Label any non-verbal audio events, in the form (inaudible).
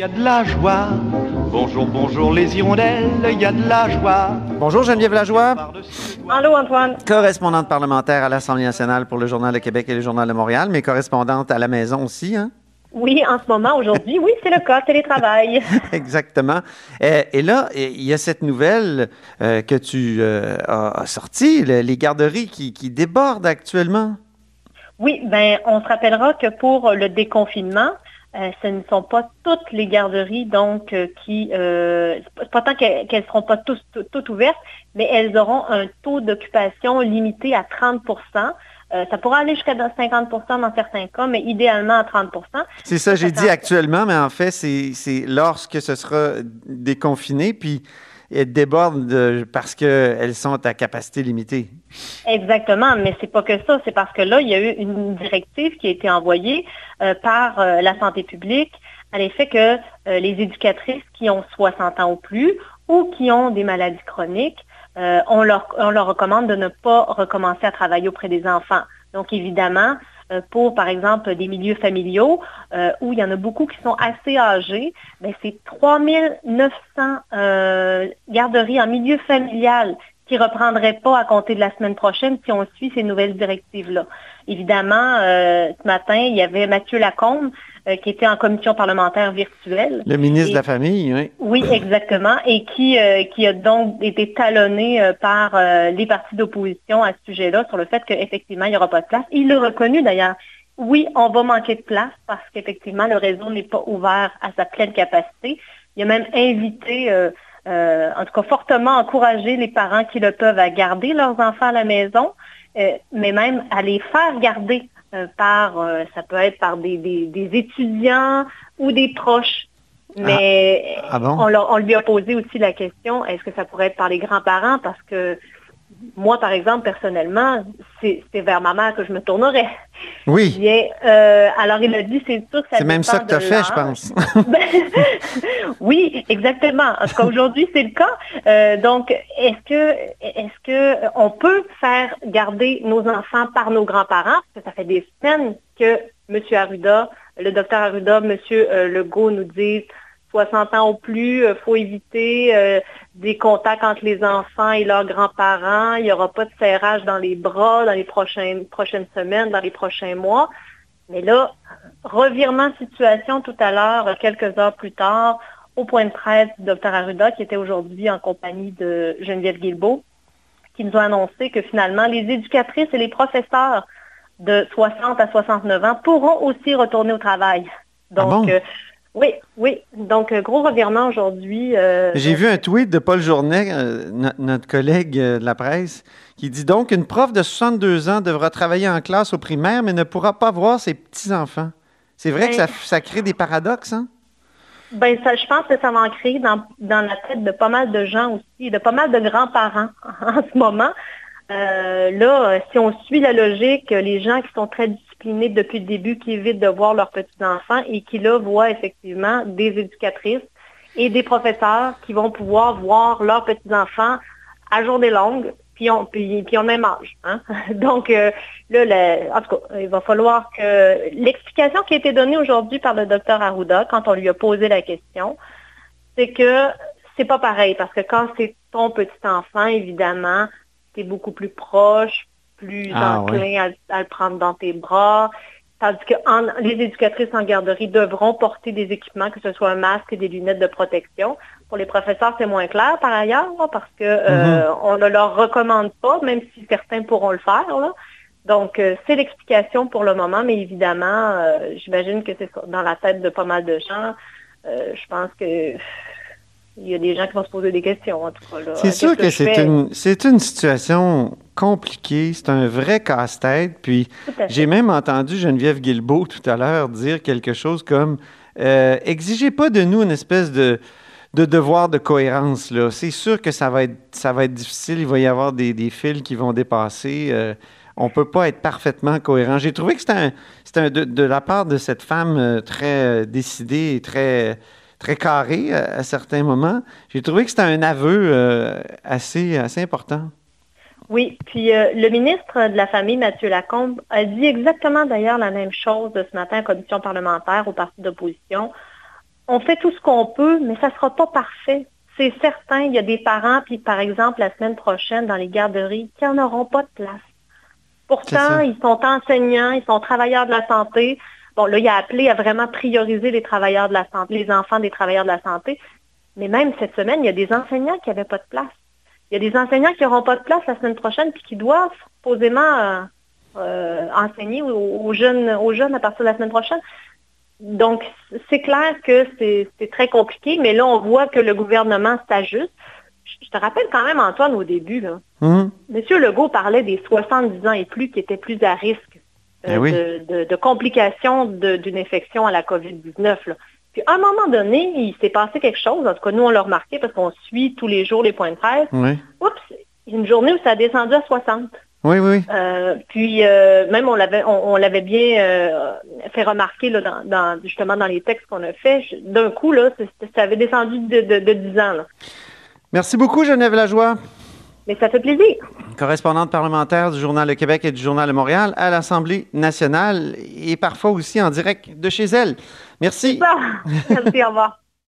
Il y a de la joie. Bonjour, bonjour les hirondelles, il y a de la joie. Bonjour Geneviève Lajoie, Allô, Antoine. correspondante parlementaire à l'Assemblée nationale pour le Journal de Québec et le Journal de Montréal, mais correspondante à la maison aussi, hein? Oui, en ce moment, aujourd'hui, oui, c'est le cas, télétravail. (laughs) Exactement. Euh, et là, il y a cette nouvelle euh, que tu euh, as sortie, le- les garderies qui, qui débordent actuellement. Oui, ben, on se rappellera que pour le déconfinement, euh, ce ne sont pas toutes les garderies donc euh, qui, euh, c'est pas- tant qu'elles ne seront pas tous, tout- toutes ouvertes, mais elles auront un taux d'occupation limité à 30% Euh, Ça pourra aller jusqu'à 50% dans certains cas, mais idéalement à 30% C'est ça, j'ai dit actuellement, mais en fait, c'est c'est lorsque ce sera déconfiné, puis elles débordent de- parce qu'elles sont à capacité limitée. Exactement, mais c'est pas que ça, c'est parce que là, il y a eu une directive qui a été envoyée euh, par euh, la santé publique à l'effet que euh, les éducatrices qui ont 60 ans ou plus ou qui ont des maladies chroniques, on, leur, on leur recommande de ne pas recommencer à travailler auprès des enfants. Donc évidemment, pour par exemple des milieux familiaux euh, où il y en a beaucoup qui sont assez âgés, ben, c'est 3900 euh, garderies en milieu familial qui ne reprendraient pas à compter de la semaine prochaine si on suit ces nouvelles directives-là. Évidemment, euh, ce matin, il y avait Mathieu Lacombe euh, qui était en commission parlementaire virtuelle. Le ministre Et- de la Famille, oui. Oui, exactement, et qui, euh, qui a donc été talonné euh, par les partis d'opposition à ce sujet-là sur le fait qu'effectivement, il n'y aura pas de place. Il l'a reconnu d'ailleurs. Oui, on va manquer de place parce qu'effectivement, le réseau n'est pas ouvert à sa pleine capacité. Il a même invité, en tout cas fortement encouragé les parents qui le peuvent à garder leurs enfants à la maison, euh, mais même à les faire garder euh, par, euh, ça peut être par des, des- des étudiants ou des proches. Mais Ah bon? on, leur- on lui a posé aussi la question, est-ce que ça pourrait être par les grands-parents? Parce que moi, par exemple, personnellement, c'est vers ma mère que je me tournerais. Oui, Bien, euh, alors il a dit, c'est sûr que ça c'est même ça que tu as fait, je pense. (laughs) (laughs) Oui, exactement. En tout cas, aujourd'hui, c'est le cas. Euh, donc, est-ce que est-ce que on peut faire garder nos enfants par nos grands-parents? Parce que ça fait des semaines que M. Arruda, le docteur Arruda, M. euh, Legault nous disent 60 ans ou plus, il faut éviter euh, des contacts entre les enfants et leurs grands-parents. Il n'y aura pas de serrage dans les bras dans les prochaines, prochaines semaines, dans les prochains mois. Mais là, revirement de situation tout à l'heure, quelques heures plus tard, au point de presse du docteur Arruda, qui était aujourd'hui en compagnie de Geneviève Guilbeault, qui nous a annoncé que finalement, les éducatrices et les professeurs de 60 à 69 ans pourront aussi retourner au travail. Donc, bon? euh, oui, oui. Donc, euh, gros revirement aujourd'hui. euh, J'ai vu un tweet de Paul Journet, euh, no- notre collègue euh, de la presse, qui dit donc une prof de 62 ans devra travailler en classe au primaire, mais ne pourra pas voir ses petits-enfants. C'est vrai que ça, Ben- ça crée des paradoxes, hein? Ben, ça, je pense que ça va en créer dans, dans la tête de pas mal de gens aussi, de pas mal de grands-parents (laughs) en ce moment. Euh, là, euh, si on suit la logique, euh, les gens qui sont très disciplinés depuis le début, qui évitent de voir leurs petits-enfants et qui là voient effectivement des éducatrices et des professeurs qui vont pouvoir voir leurs petits-enfants à journée longue, puis ont, puis, puis même âge. hein. (laughs) Donc, euh, là, en tout cas, il va falloir que l'explication qui a été donnée aujourd'hui par le docteur Arruda, quand on lui a posé la question, c'est que c'est pas pareil, parce que quand c'est ton petit enfant, évidemment, tu beaucoup plus proche, plus Ah, enclin à, à le prendre dans tes bras. Tandis que en- les éducatrices en garderie devront porter des équipements, que ce soit un masque et des lunettes de protection. Pour les professeurs, c'est moins clair par ailleurs, là, parce que euh, on ne leur recommande pas, même si certains pourront le faire. là. Donc, euh, c'est l'explication pour le moment, mais évidemment, euh, j'imagine que c'est dans la tête de pas mal de gens. Je pense que il y a des gens qui vont se poser des questions, en tout cas. C'est sûr que une, c'est une situation compliquée, c'est un vrai casse-tête. Puis j'ai même entendu Geneviève Guilbeault tout à l'heure dire quelque chose comme euh, exigez pas de nous une espèce de, de devoir de cohérence. Là. C'est sûr que ça va, être, ça va être difficile. Il va y avoir des, des fils qui vont dépasser. Euh, on ne peut pas être parfaitement cohérent. J'ai trouvé que c'était un, c'était un- de, de la part de cette femme euh, très décidée et très, très carrée à, à certains moments. J'ai trouvé que c'était un aveu euh, assez, assez important. Oui, puis euh, le ministre de la Famille, Mathieu Lacombe, a dit exactement d'ailleurs la même chose de ce matin en commission parlementaire au parti d'opposition. On fait tout ce qu'on peut, mais ça ne sera pas parfait. C'est certain, il y a des parents, puis par exemple, la semaine prochaine, dans les garderies, qui n'en auront pas de place. Pourtant, ils sont enseignants, ils sont travailleurs de la santé. Bon, là, il a appelé à vraiment prioriser les travailleurs de la santé, les enfants des travailleurs de la santé. Mais même cette semaine, il y a des enseignants qui n'avaient pas de place. Il y a des enseignants qui n'auront pas de place la semaine prochaine puis qui doivent posément euh, euh, enseigner aux, aux jeunes, aux jeunes à partir de la semaine prochaine. Donc, c'est clair que c'est très compliqué, mais là, on voit que le gouvernement s'ajuste. Je te rappelle quand même, Antoine, au début, là, Mhm. Monsieur Legault parlait des 70 ans et plus qui étaient plus à risque euh, Eh oui. de, de- de complications d'une infection à la COVID-19. Puis à un moment donné, il s'est passé quelque chose. En tout cas, nous, on l'a remarqué parce qu'on suit tous les jours les points de presse. Oui, Oups, une journée où ça a descendu à 60. oui, oui. Euh, puis euh, même on l'avait on, on l'avait bien euh, fait remarquer là, dans, dans- justement dans les textes qu'on a fait. D'un coup, là, ça avait descendu de, de, de 10 ans. là. Merci beaucoup, Geneviève Lajoie. Mais ça fait plaisir. correspondante parlementaire du Journal Le Québec et du Journal Le Montréal à l'Assemblée nationale et parfois aussi en direct de chez elle. Merci. Merci, au revoir.